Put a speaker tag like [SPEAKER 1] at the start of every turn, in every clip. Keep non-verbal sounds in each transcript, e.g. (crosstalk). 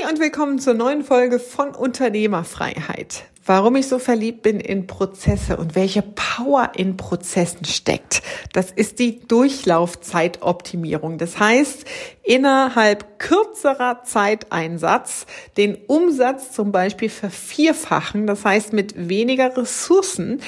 [SPEAKER 1] Hey und willkommen zur neuen Folge von Unternehmerfreiheit. Warum ich so verliebt bin in Prozesse und welche Power in Prozessen steckt, das ist die Durchlaufzeitoptimierung. Das heißt, innerhalb kürzerer Zeiteinsatz den Umsatz zum Beispiel vervierfachen, das heißt mit weniger Ressourcen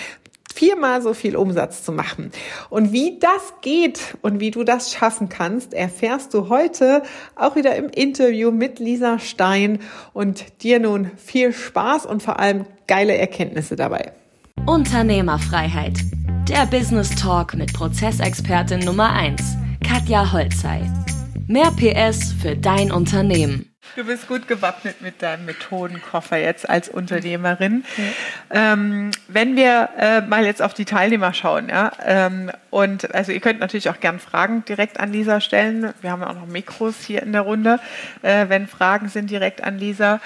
[SPEAKER 1] viermal so viel Umsatz zu machen. Und wie das geht und wie du das schaffen kannst, erfährst du heute auch wieder im Interview mit Lisa Stein und dir nun viel Spaß und vor allem geile Erkenntnisse dabei.
[SPEAKER 2] Unternehmerfreiheit. Der Business Talk mit Prozessexpertin Nummer 1, Katja Holzei. Mehr PS für dein Unternehmen.
[SPEAKER 1] Du bist gut gewappnet mit deinem Methodenkoffer jetzt als Unternehmerin. Ja. Ähm, wenn wir äh, mal jetzt auf die Teilnehmer schauen, ja, ähm, und also ihr könnt natürlich auch gern Fragen direkt an Lisa stellen. Wir haben auch noch Mikros hier in der Runde, äh, wenn Fragen sind direkt an Lisa.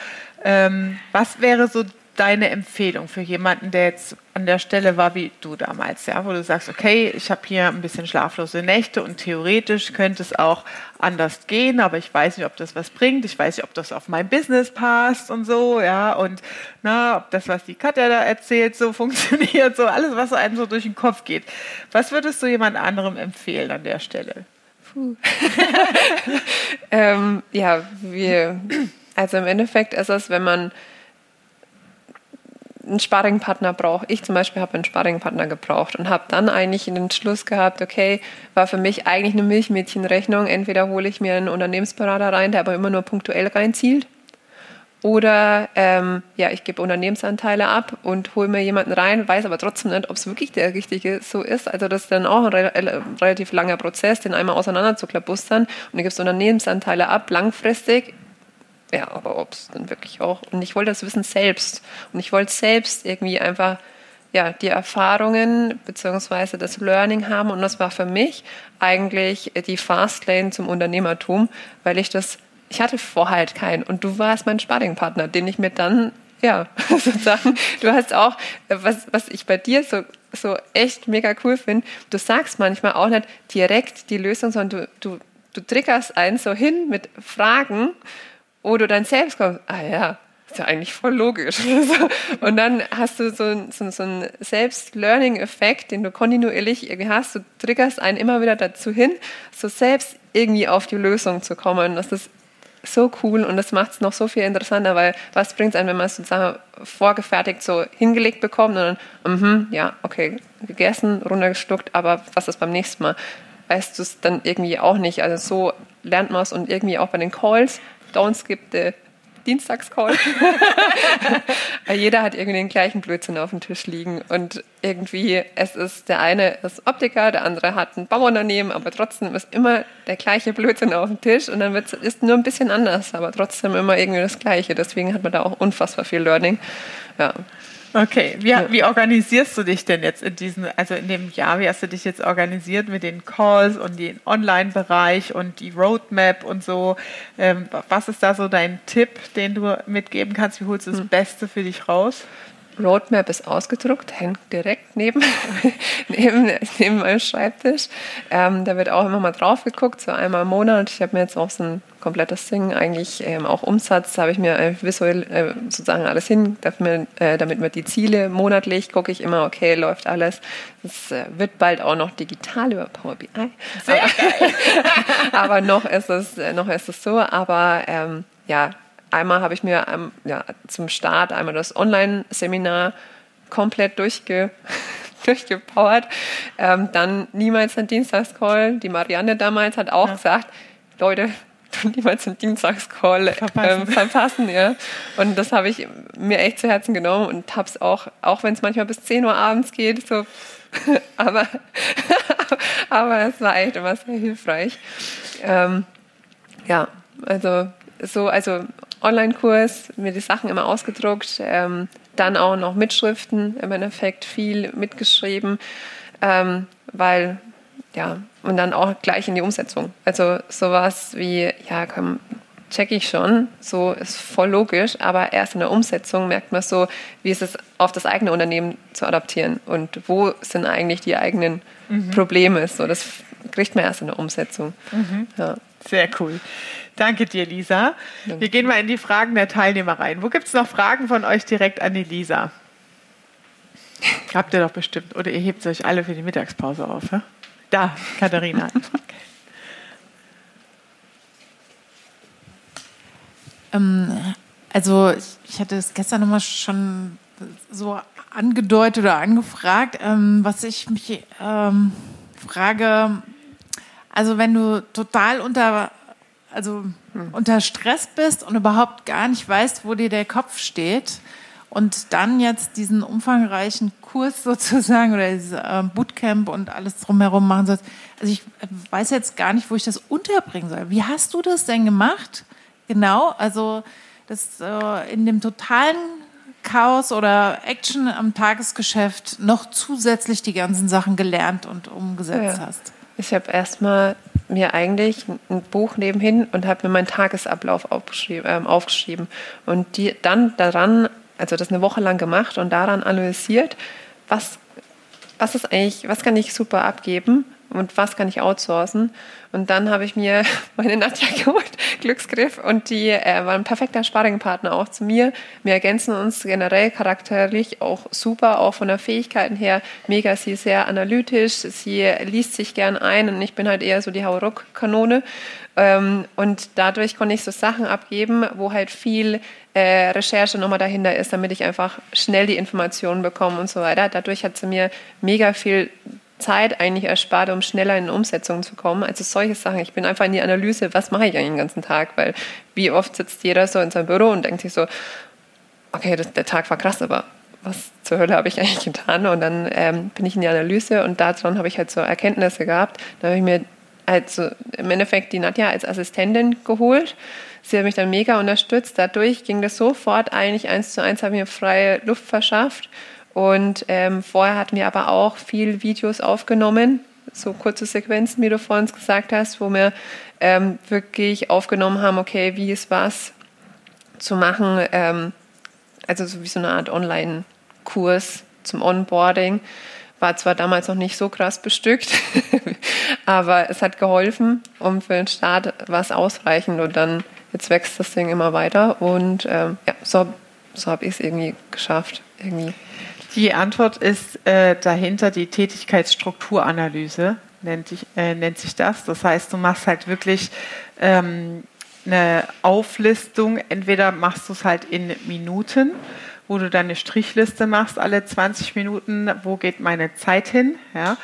[SPEAKER 1] Ähm, was wäre so deine Empfehlung für jemanden, der jetzt an der Stelle war wie du damals, ja, wo du sagst, okay, ich habe hier ein bisschen schlaflose Nächte und theoretisch könnte es auch anders gehen, aber ich weiß nicht, ob das was bringt, ich weiß nicht, ob das auf mein Business passt und so, ja, und na, ob das, was die Katja da erzählt, so (laughs) funktioniert, so alles, was einem so durch den Kopf geht. Was würdest du jemand anderem empfehlen an der Stelle? (laughs)
[SPEAKER 3] Ähm, ja, wir, also im Endeffekt ist es, wenn man einen Sparringpartner brauche. Ich zum Beispiel habe einen Sparringpartner gebraucht und habe dann eigentlich den Schluss gehabt, okay, war für mich eigentlich eine Milchmädchenrechnung. Entweder hole ich mir einen Unternehmensberater rein, der aber immer nur punktuell reinzielt. Oder ähm, ja, ich gebe Unternehmensanteile ab und hole mir jemanden rein, weiß aber trotzdem nicht, ob es wirklich der richtige so ist. Also das ist dann auch ein re relativ langer Prozess, den einmal auseinander zu klabustern. Und du gibst Unternehmensanteile ab, langfristig ja, aber ob es dann wirklich auch. Und ich wollte das Wissen selbst. Und ich wollte selbst irgendwie einfach ja, die Erfahrungen bzw. das Learning haben. Und das war für mich eigentlich die Fastlane zum Unternehmertum, weil ich das, ich hatte vorher halt keinen. Und du warst mein Sparringpartner, den ich mir dann, ja, (laughs) sozusagen, du hast auch, was, was ich bei dir so, so echt mega cool finde, du sagst manchmal auch nicht direkt die Lösung, sondern du, du, du triggerst einen so hin mit Fragen wo du dann selbst kommst, ah ja, ist ja eigentlich voll logisch. (laughs) und dann hast du so, so, so einen Selbst-Learning-Effekt, den du kontinuierlich irgendwie hast. Du triggerst einen immer wieder dazu hin, so selbst irgendwie auf die Lösung zu kommen. Das ist so cool und das macht es noch so viel interessanter, weil was bringt es einem, wenn man es sozusagen vorgefertigt so hingelegt bekommt und dann, mhm, ja, okay, gegessen, runtergestuckt, aber was ist beim nächsten Mal? Weißt du es dann irgendwie auch nicht. Also so lernt man es und irgendwie auch bei den Calls don't skip the Dienstagscall. (laughs) Jeder hat irgendwie den gleichen Blödsinn auf dem Tisch liegen und irgendwie, es ist, der eine ist Optiker, der andere hat ein Bauunternehmen, aber trotzdem ist immer der gleiche Blödsinn auf dem Tisch und dann wird es nur ein bisschen anders, aber trotzdem immer irgendwie das Gleiche. Deswegen hat man da auch unfassbar viel Learning. Ja.
[SPEAKER 1] Okay, wie, wie organisierst du dich denn jetzt in diesem, also in dem Jahr, wie hast du dich jetzt organisiert mit den Calls und den Online-Bereich und die Roadmap und so? Ähm, was ist da so dein Tipp, den du mitgeben kannst? Wie holst du das hm. Beste für dich raus?
[SPEAKER 3] Roadmap ist ausgedruckt, hängt direkt neben, (laughs) neben, neben meinem Schreibtisch. Ähm, da wird auch immer mal drauf geguckt, so einmal im Monat. Ich habe mir jetzt auch so ein komplettes Ding, eigentlich ähm, auch Umsatz, da habe ich mir äh, visuell äh, sozusagen alles hin, damit, äh, damit wir die Ziele monatlich gucke ich immer, okay, läuft alles. Es äh, wird bald auch noch digital über Power BI.
[SPEAKER 1] Sehr aber, geil. (laughs)
[SPEAKER 3] aber noch ist es, äh, noch ist es so, aber ähm, ja, einmal habe ich mir ähm, ja, zum Start einmal das Online-Seminar komplett durchge (laughs) durchgepowert. Ähm, dann niemals ein Dienstagscall. Die Marianne damals hat auch ja. gesagt, Leute, (laughs) niemals einen Dienstagscall verpassen. Ähm, (laughs) verpassen ja. Und das habe ich mir echt zu Herzen genommen und habe es auch, auch wenn es manchmal bis 10 Uhr abends geht, so, aber, aber es war echt immer sehr hilfreich. Ähm, ja, also so, also Online-Kurs, mir die Sachen immer ausgedruckt, ähm, dann auch noch Mitschriften, im Endeffekt viel mitgeschrieben, ähm, weil, ja, und dann auch gleich in die Umsetzung. Also sowas wie, ja, komm, check ich schon, so ist voll logisch, aber erst in der Umsetzung merkt man so, wie ist es auf das eigene Unternehmen zu adaptieren und wo sind eigentlich die eigenen mhm. Probleme. So, das kriegt man erst in der Umsetzung.
[SPEAKER 1] Mhm. Ja. Sehr cool. Danke dir, Lisa. Danke. Wir gehen mal in die Fragen der Teilnehmer rein. Wo gibt es noch Fragen von euch direkt an die Lisa? Habt ihr doch bestimmt. Oder ihr hebt euch alle für die Mittagspause auf. Ja? Da, Katharina. (laughs)
[SPEAKER 4] ähm, also ich hatte es gestern nochmal schon so angedeutet oder angefragt, ähm, was ich mich ähm, frage, also wenn du total unter, also hm. unter Stress bist und überhaupt gar nicht weißt, wo dir der Kopf steht und dann jetzt diesen umfangreichen Kurs (laughs) sozusagen oder dieses äh, Bootcamp und alles drumherum machen sollst. Also ich weiß jetzt gar nicht, wo ich das unterbringen soll. Wie hast du das denn gemacht? Genau, also das äh, in dem totalen Chaos oder Action am Tagesgeschäft noch zusätzlich die ganzen Sachen gelernt und umgesetzt ja. hast?
[SPEAKER 3] Ich habe erstmal mir eigentlich ein Buch nebenhin und habe mir meinen Tagesablauf aufgeschrieben, äh, aufgeschrieben. Und die dann daran, also das eine Woche lang gemacht und daran analysiert, was was ist eigentlich, was kann ich super abgeben und was kann ich outsourcen. Und dann habe ich mir (laughs) meine Nadja geholt, Glücksgriff, und die äh, war ein perfekter Sparringpartner auch zu mir. Wir ergänzen uns generell charakterlich auch super, auch von der Fähigkeiten her. Mega, sie ist sehr analytisch, sie liest sich gern ein und ich bin halt eher so die Hauruck-Kanone. Ähm, und dadurch konnte ich so Sachen abgeben, wo halt viel äh, Recherche nochmal dahinter ist, damit ich einfach schnell die Informationen bekomme und so weiter. Dadurch hat sie mir mega viel Zeit eigentlich erspart, um schneller in Umsetzung zu kommen. Also solche Sachen. Ich bin einfach in die Analyse, was mache ich eigentlich den ganzen Tag? Weil wie oft sitzt jeder so in seinem Büro und denkt sich so, okay, das, der Tag war krass, aber was zur Hölle habe ich eigentlich getan? Und dann ähm, bin ich in die Analyse und daran habe ich halt so Erkenntnisse gehabt. Da habe ich mir also im Endeffekt die Nadja als Assistentin geholt. Sie hat mich dann mega unterstützt. Dadurch ging das sofort eigentlich eins zu eins, habe mir freie Luft verschafft und ähm, vorher hatten wir aber auch viel Videos aufgenommen, so kurze Sequenzen, wie du vorhin gesagt hast, wo wir ähm, wirklich aufgenommen haben, okay, wie ist was zu machen, ähm, also so wie so eine Art Online-Kurs zum Onboarding. War zwar damals noch nicht so krass bestückt, (laughs) aber es hat geholfen, um für den Start was ausreichend und dann jetzt wächst das Ding immer weiter und ähm, ja, so, so habe ich es irgendwie geschafft. Irgendwie.
[SPEAKER 1] Die Antwort ist äh, dahinter die Tätigkeitsstrukturanalyse, nennt, sich, äh, nennt sich das. Das heißt, du machst halt wirklich ähm, eine Auflistung. Entweder machst du es halt in Minuten, wo du deine Strichliste machst, alle 20 Minuten, wo geht meine Zeit hin, ja,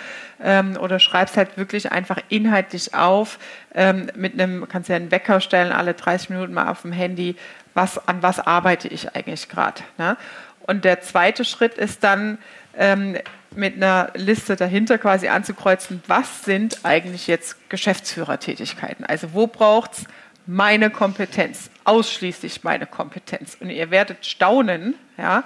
[SPEAKER 1] ähm, oder schreibst halt wirklich einfach inhaltlich auf, ähm, mit einem, kannst ja einen Wecker stellen, alle 30 Minuten mal auf dem Handy, was, an was arbeite ich eigentlich gerade. Ne? Und der zweite Schritt ist dann ähm, mit einer Liste dahinter quasi anzukreuzen, was sind eigentlich jetzt Geschäftsführertätigkeiten? Also wo braucht es meine Kompetenz, ausschließlich meine Kompetenz? Und ihr werdet staunen, ja,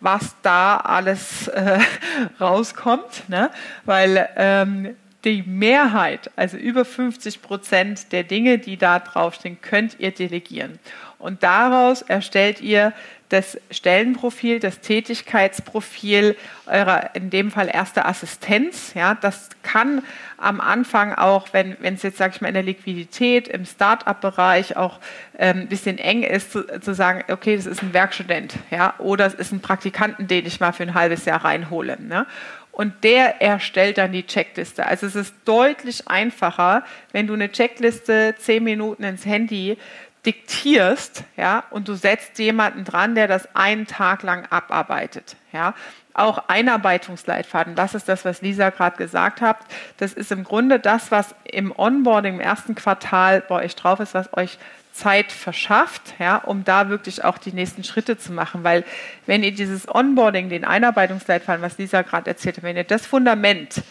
[SPEAKER 1] was da alles äh, (laughs) rauskommt, ne? weil ähm, die Mehrheit, also über 50 Prozent der Dinge, die da draufstehen, könnt ihr delegieren. Und daraus erstellt ihr das Stellenprofil, das Tätigkeitsprofil eurer, in dem Fall erste Assistenz. Ja, das kann am Anfang auch, wenn es jetzt, sage ich mal, in der Liquidität, im Start-up-Bereich auch ähm, ein bisschen eng ist, zu, zu, sagen, okay, das ist ein Werkstudent, ja, oder es ist ein Praktikanten, den ich mal für ein halbes Jahr reinhole. Ne? und der erstellt dann die Checkliste. Also es ist deutlich einfacher, wenn du eine Checkliste zehn Minuten ins Handy diktierst, ja, und du setzt jemanden dran, der das einen Tag lang abarbeitet, ja. Auch Einarbeitungsleitfaden, das ist das, was Lisa gerade gesagt hat. Das ist im Grunde das, was im Onboarding im ersten Quartal bei euch drauf ist, was euch Zeit verschafft, ja, um da wirklich auch die nächsten Schritte zu machen. Weil wenn ihr dieses Onboarding, den Einarbeitungsleitfaden, was Lisa gerade erzählt hat, wenn ihr das Fundament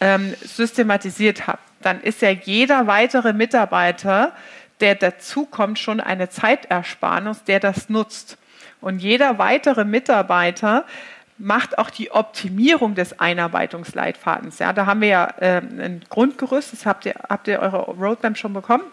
[SPEAKER 1] ähm, systematisiert habt, dann ist ja jeder weitere Mitarbeiter der dazukommt, schon eine Zeitersparnis, der das nutzt. Und jeder weitere Mitarbeiter macht auch die Optimierung des Einarbeitungsleitfadens. Ja, da haben wir ja äh, ein Grundgerüst, das habt ihr, habt ihr eure Roadmap schon bekommen.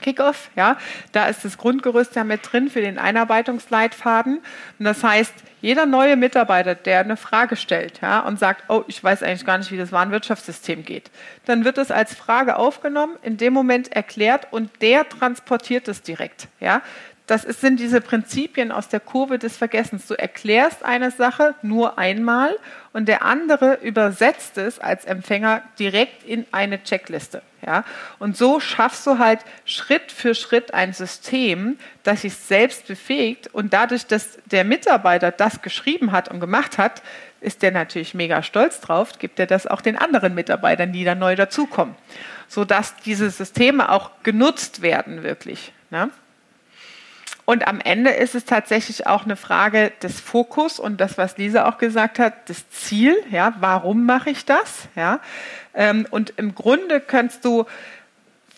[SPEAKER 1] Kickoff, ja, da ist das Grundgerüst ja mit drin für den Einarbeitungsleitfaden. Und das heißt, jeder neue Mitarbeiter, der eine Frage stellt ja, und sagt, oh, ich weiß eigentlich gar nicht, wie das Warenwirtschaftssystem geht, dann wird es als Frage aufgenommen, in dem Moment erklärt und der transportiert es direkt. Ja. Das ist, sind diese Prinzipien aus der Kurve des Vergessens. Du erklärst eine Sache nur einmal und der andere übersetzt es als Empfänger direkt in eine Checkliste. Ja? Und so schaffst du halt Schritt für Schritt ein System, das sich selbst befähigt und dadurch, dass der Mitarbeiter das geschrieben hat und gemacht hat, ist der natürlich mega stolz drauf, gibt er das auch den anderen Mitarbeitern, die dann neu dazukommen, sodass diese Systeme auch genutzt werden wirklich. Ne? Und am Ende ist es tatsächlich auch eine Frage des Fokus und das, was Lisa auch gesagt hat, das Ziel. Ja, warum mache ich das? Ja, ähm, und im Grunde kannst du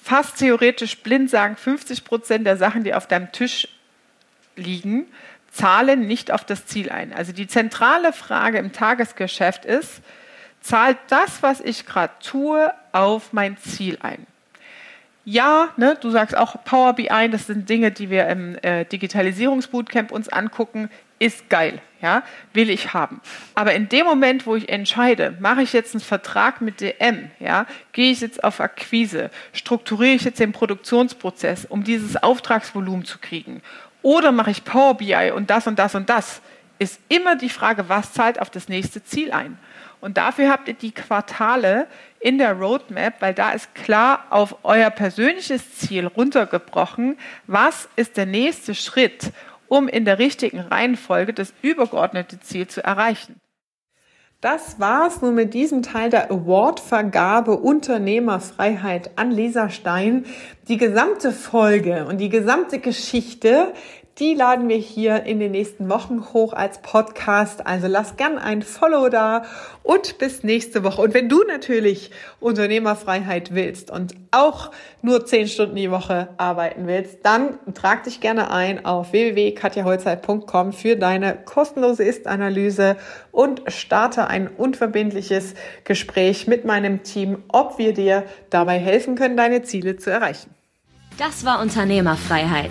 [SPEAKER 1] fast theoretisch blind sagen, 50 Prozent der Sachen, die auf deinem Tisch liegen, zahlen nicht auf das Ziel ein. Also die zentrale Frage im Tagesgeschäft ist, zahlt das, was ich gerade tue, auf mein Ziel ein? Ja, ne, du sagst auch Power BI, das sind Dinge, die wir im äh, Digitalisierungsbootcamp uns angucken, ist geil, ja, will ich haben. Aber in dem Moment, wo ich entscheide, mache ich jetzt einen Vertrag mit DM, ja, gehe ich jetzt auf Akquise, strukturiere ich jetzt den Produktionsprozess, um dieses Auftragsvolumen zu kriegen, oder mache ich Power BI und das und das und das, ist immer die Frage, was zahlt auf das nächste Ziel ein. Und dafür habt ihr die Quartale in der Roadmap, weil da ist klar auf euer persönliches Ziel runtergebrochen, was ist der nächste Schritt, um in der richtigen Reihenfolge das übergeordnete Ziel zu erreichen. Das war's nun mit diesem Teil der Awardvergabe Unternehmerfreiheit an Lisa Stein. Die gesamte Folge und die gesamte Geschichte die laden wir hier in den nächsten Wochen hoch als Podcast. Also lass gern ein Follow da und bis nächste Woche. Und wenn du natürlich Unternehmerfreiheit willst und auch nur zehn Stunden die Woche arbeiten willst, dann trag dich gerne ein auf www.katjaholzeit.com für deine kostenlose Ist-Analyse und starte ein unverbindliches Gespräch mit meinem Team, ob wir dir dabei helfen können, deine Ziele zu erreichen.
[SPEAKER 2] Das war Unternehmerfreiheit